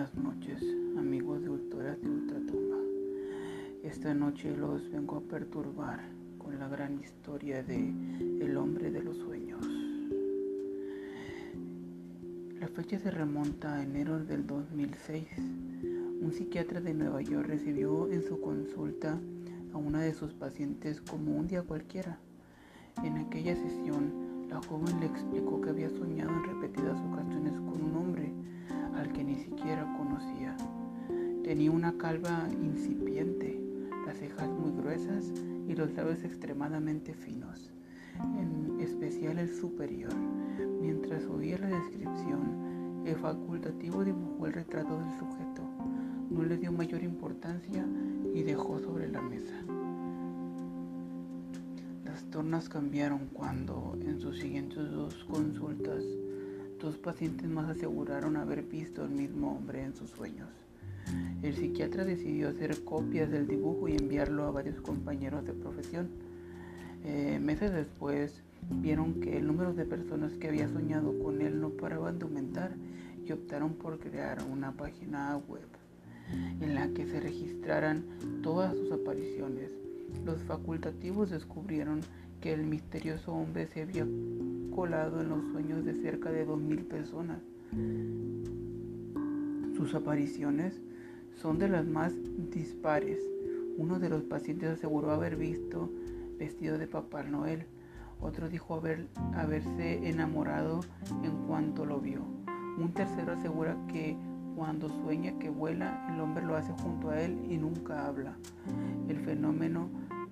Buenas noches, amigos de Ultoras de Ultratumba. Esta noche los vengo a perturbar con la gran historia de El hombre de los sueños. La fecha se remonta a enero del 2006. Un psiquiatra de Nueva York recibió en su consulta a una de sus pacientes como un día cualquiera. En aquella sesión, la joven le explicó que había soñado en repetidas ocasiones Tenía una calva incipiente, las cejas muy gruesas y los labios extremadamente finos, en especial el superior. Mientras oía la descripción, el facultativo dibujó el retrato del sujeto. No le dio mayor importancia y dejó sobre la mesa. Las tornas cambiaron cuando, en sus siguientes dos consultas, dos pacientes más aseguraron haber visto al mismo hombre en sus sueños. El psiquiatra decidió hacer copias del dibujo y enviarlo a varios compañeros de profesión. Eh, meses después, vieron que el número de personas que había soñado con él no paraban de aumentar y optaron por crear una página web en la que se registraran todas sus apariciones. Los facultativos descubrieron que el misterioso hombre se había colado en los sueños de cerca de 2.000 personas. Sus apariciones son de las más dispares. Uno de los pacientes aseguró haber visto vestido de Papá Noel. Otro dijo haber, haberse enamorado en cuanto lo vio. Un tercero asegura que cuando sueña que vuela, el hombre lo hace junto a él y nunca habla. El fenómeno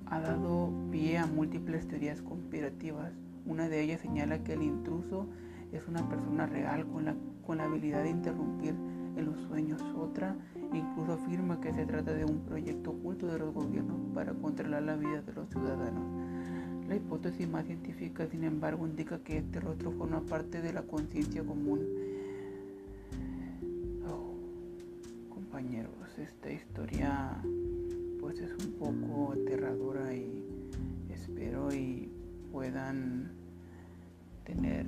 ha dado pie a múltiples teorías conspirativas. Una de ellas señala que el intruso es una persona real con la, con la habilidad de interrumpir en los sueños. Otra incluso afirma que se trata de un proyecto oculto de los gobiernos para controlar la vida de los ciudadanos. La hipótesis más científica, sin embargo, indica que este rostro forma parte de la conciencia común compañeros, esta historia pues es un poco aterradora y espero y puedan tener.